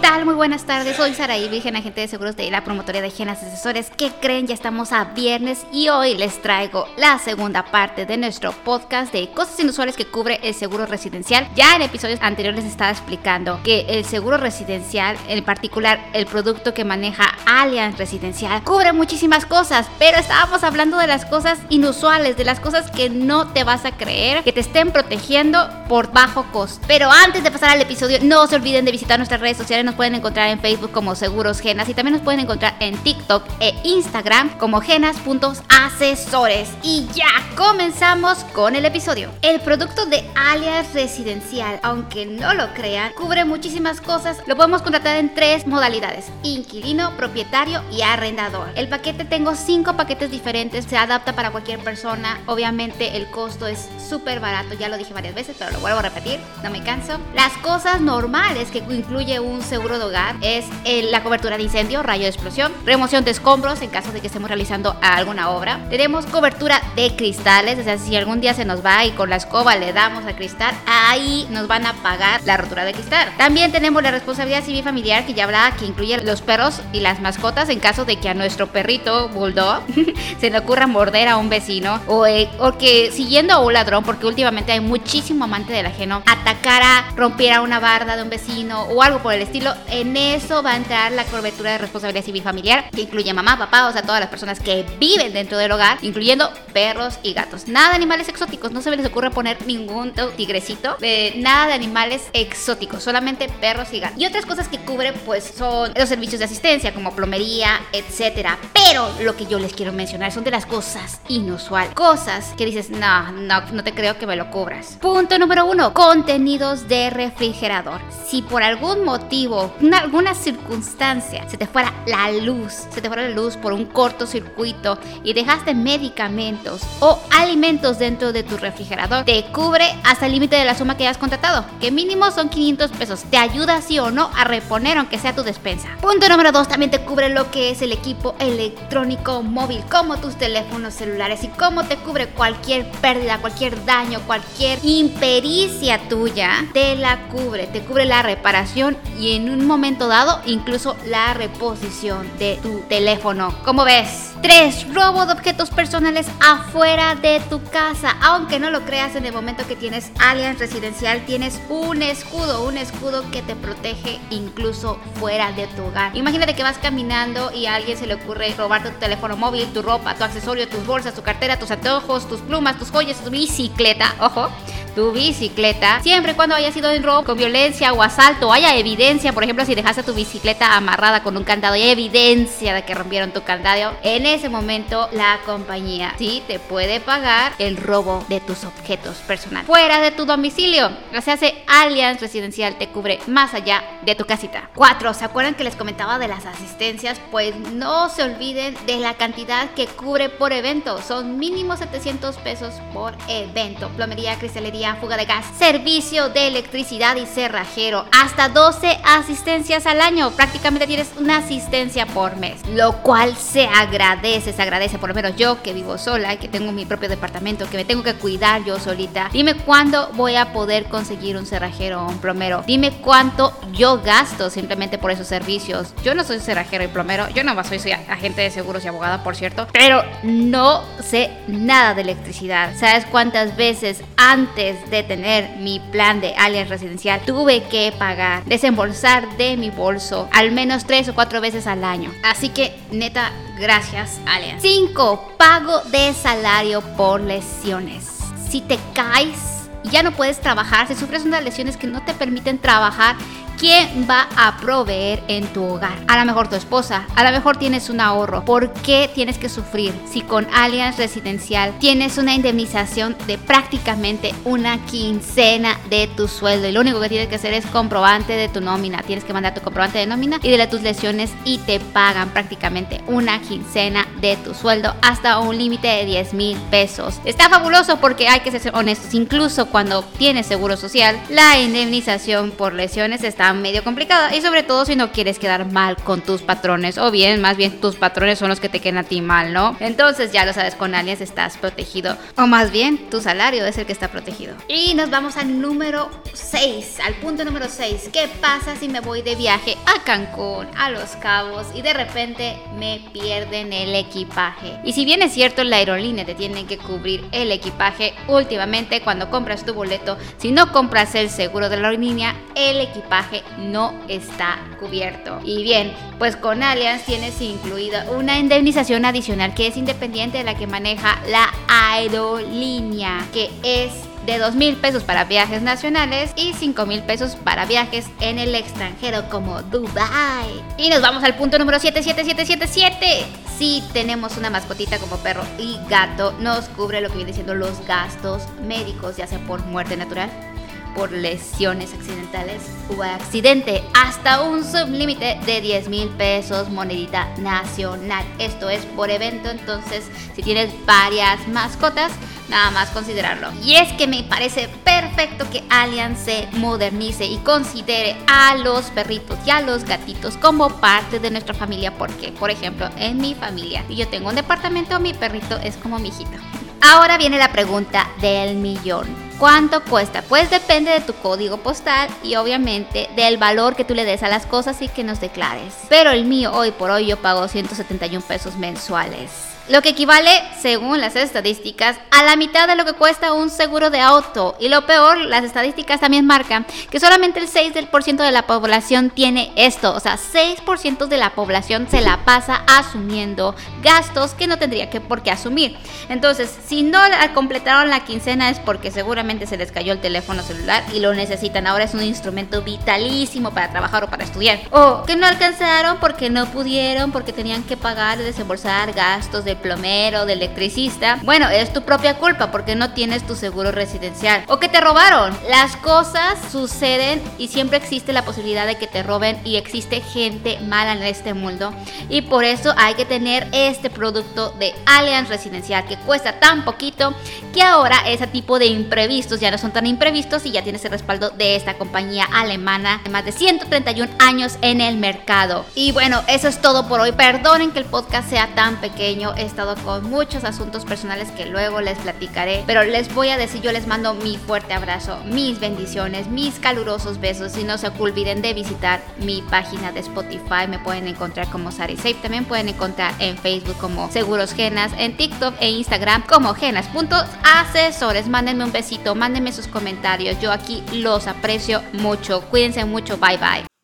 tal? Muy buenas tardes. Soy Saraí, Virgen Agente de Seguros de la Promotoría de Genas Asesores. ¿Qué creen? Ya estamos a viernes y hoy les traigo la segunda parte de nuestro podcast de cosas inusuales que cubre el seguro residencial. Ya en episodios anteriores les estaba explicando que el seguro residencial, en particular el producto que maneja Allianz Residencial, cubre muchísimas cosas, pero estábamos hablando de las cosas inusuales, de las cosas que no te vas a creer, que te estén protegiendo por bajo costo. Pero antes de pasar al episodio, no se olviden de visitar nuestras redes sociales. Nos pueden encontrar en Facebook como Seguros Genas y también nos pueden encontrar en TikTok e Instagram como genas.asesores. Y ya comenzamos con el episodio. El producto de alias residencial, aunque no lo crean, cubre muchísimas cosas. Lo podemos contratar en tres modalidades: inquilino, propietario y arrendador. El paquete tengo cinco paquetes diferentes, se adapta para cualquier persona. Obviamente el costo es súper barato, ya lo dije varias veces, pero lo vuelvo a repetir, no me canso. Las cosas normales que incluye un seguro de hogar es la cobertura de incendio, rayo de explosión, remoción de escombros en caso de que estemos realizando alguna obra. Tenemos cobertura de cristales, o sea, si algún día se nos va y con la escoba le damos al cristal, ahí nos van a pagar la rotura de cristal. También tenemos la responsabilidad civil familiar que ya hablaba, que incluye los perros y las mascotas en caso de que a nuestro perrito bulldog se le ocurra morder a un vecino o, eh, o que siguiendo a un ladrón, porque últimamente hay muchísimo amante del ajeno, atacara, rompiera una barda de un vecino o algo por el estilo, en eso va a entrar la cobertura de responsabilidad civil familiar, que incluye mamá, papá, o sea, todas las personas que viven dentro del hogar, incluyendo perros y gatos. Nada de animales exóticos, no se les ocurre poner ningún tigrecito, de nada de animales exóticos, solamente perros y gatos. Y otras cosas que cubre, pues, son los servicios de asistencia, como plomería, etcétera. Pero lo que yo les quiero mencionar son de las cosas inusuales, cosas que dices, no, no, no te creo que me lo cubras. Punto número uno, contenidos de refrigerador. Si por algún motivo, una, alguna circunstancia, se te fuera la luz, se te fuera la luz por un cortocircuito y dejaste medicamentos o alimentos dentro de tu refrigerador, te cubre hasta el límite de la suma que hayas contratado, que mínimo son 500 pesos. Te ayuda sí o no a reponer aunque sea tu despensa. Punto número 2, también te cubre lo que es el equipo electrónico móvil, como tus teléfonos celulares y cómo te cubre cualquier pérdida, cualquier daño, cualquier impericia tuya, te la cubre, te cubre la reparación y en un momento dado incluso la reposición de tu teléfono. ¿Cómo ves? 3. Robo de objetos personales afuera de tu casa. Aunque no lo creas, en el momento que tienes Allianz Residencial, tienes un escudo, un escudo que te protege incluso fuera de tu hogar. Imagínate que vas caminando y a alguien se le ocurre robarte tu teléfono móvil, tu ropa, tu accesorio, tus bolsas, tu cartera, tus anteojos, tus plumas, tus joyas, tu bicicleta. Ojo tu bicicleta, siempre y cuando haya sido en robo con violencia o asalto, haya evidencia, por ejemplo, si dejaste tu bicicleta amarrada con un candado y hay evidencia de que rompieron tu candado, en ese momento la compañía sí te puede pagar el robo de tus objetos personales fuera de tu domicilio. O sea, hace Allianz Residencial te cubre más allá de tu casita. 4. ¿Se acuerdan que les comentaba de las asistencias? Pues no se olviden de la cantidad que cubre por evento. Son mínimo 700 pesos por evento. Plomería, cristalería, fuga de gas, servicio de electricidad y cerrajero, hasta 12 asistencias al año. Prácticamente tienes una asistencia por mes, lo cual se agradece, se agradece. Por lo menos yo que vivo sola y que tengo mi propio departamento, que me tengo que cuidar yo solita. Dime cuándo voy a poder conseguir un cerrajero o un plomero. Dime cuánto yo gasto simplemente por esos servicios. Yo no soy cerrajero y plomero, yo no soy, soy agente de seguros y abogada, por cierto, pero no sé nada de electricidad. ¿Sabes cuántas veces antes de tener mi plan de alias residencial, tuve que pagar, desembolsar de mi bolso al menos tres o cuatro veces al año. Así que, neta, gracias, alias. 5. Pago de salario por lesiones. Si te caes ya no puedes trabajar, si sufres unas lesiones que no te permiten trabajar, ¿quién va a proveer en tu hogar? A lo mejor tu esposa, a lo mejor tienes un ahorro. ¿Por qué tienes que sufrir si con Allianz Residencial tienes una indemnización de prácticamente una quincena de tu sueldo? Y lo único que tienes que hacer es comprobante de tu nómina. Tienes que mandar tu comprobante de nómina y de tus lesiones y te pagan prácticamente una quincena de tu sueldo hasta un límite de 10 mil pesos. Está fabuloso porque hay que ser honestos. Incluso cuando tienes seguro social, la indemnización por lesiones está medio complicada y sobre todo si no quieres quedar mal con tus patrones o bien, más bien tus patrones son los que te quedan a ti mal, ¿no? Entonces ya lo sabes, con Alias estás protegido o más bien tu salario es el que está protegido. Y nos vamos al número 6, al punto número 6. ¿Qué pasa si me voy de viaje a Cancún, a Los Cabos y de repente me pierden el Y si bien es cierto, la aerolínea te tiene que cubrir el equipaje, últimamente cuando compras tu boleto, si no compras el seguro de la aerolínea, el equipaje no está cubierto. Y bien, pues con Allianz tienes incluida una indemnización adicional que es independiente de la que maneja la aerolínea, que es de 2 mil pesos para viajes nacionales y 5 mil pesos para viajes en el extranjero como Dubai. Y nos vamos al punto número 77777. Si tenemos una mascotita como perro y gato, nos cubre lo que viene siendo los gastos médicos, ya sea por muerte natural por lesiones accidentales o accidente hasta un sublímite de 10 mil pesos monedita nacional. Esto es por evento, entonces si tienes varias mascotas, nada más considerarlo. Y es que me parece perfecto que Allianz se modernice y considere a los perritos y a los gatitos como parte de nuestra familia, porque por ejemplo en mi familia, y yo tengo un departamento, mi perrito es como mi hijito. Ahora viene la pregunta del millón. ¿Cuánto cuesta? Pues depende de tu código postal y obviamente del valor que tú le des a las cosas y que nos declares. Pero el mío hoy por hoy yo pago 171 pesos mensuales lo que equivale, según las estadísticas, a la mitad de lo que cuesta un seguro de auto. Y lo peor, las estadísticas también marcan que solamente el 6% de la población tiene esto. O sea, 6% de la población se la pasa asumiendo gastos que no tendría que por qué asumir. Entonces, si no completaron la quincena es porque seguramente se les cayó el teléfono celular y lo necesitan. Ahora es un instrumento vitalísimo para trabajar o para estudiar. O que no alcanzaron porque no pudieron, porque tenían que pagar desembolsar gastos de plomero, de electricista, bueno, es tu propia culpa porque no tienes tu seguro residencial. O que te robaron. Las cosas suceden y siempre existe la posibilidad de que te roben y existe gente mala en este mundo. Y por eso hay que tener este producto de Allianz Residencial que cuesta tan poquito que ahora ese tipo de imprevistos ya no son tan imprevistos y ya tienes el respaldo de esta compañía alemana de más de 131 años en el mercado. Y bueno, eso es todo por hoy. Perdonen que el podcast sea tan pequeño estado con muchos asuntos personales que luego les platicaré, pero les voy a decir, yo les mando mi fuerte abrazo, mis bendiciones, mis calurosos besos y no se olviden de visitar mi página de Spotify, me pueden encontrar como Sari Safe, también pueden encontrar en Facebook como Seguros Genas, en TikTok e Instagram como genas.asesores. Mándenme un besito, mándenme sus comentarios, yo aquí los aprecio mucho, cuídense mucho, bye bye.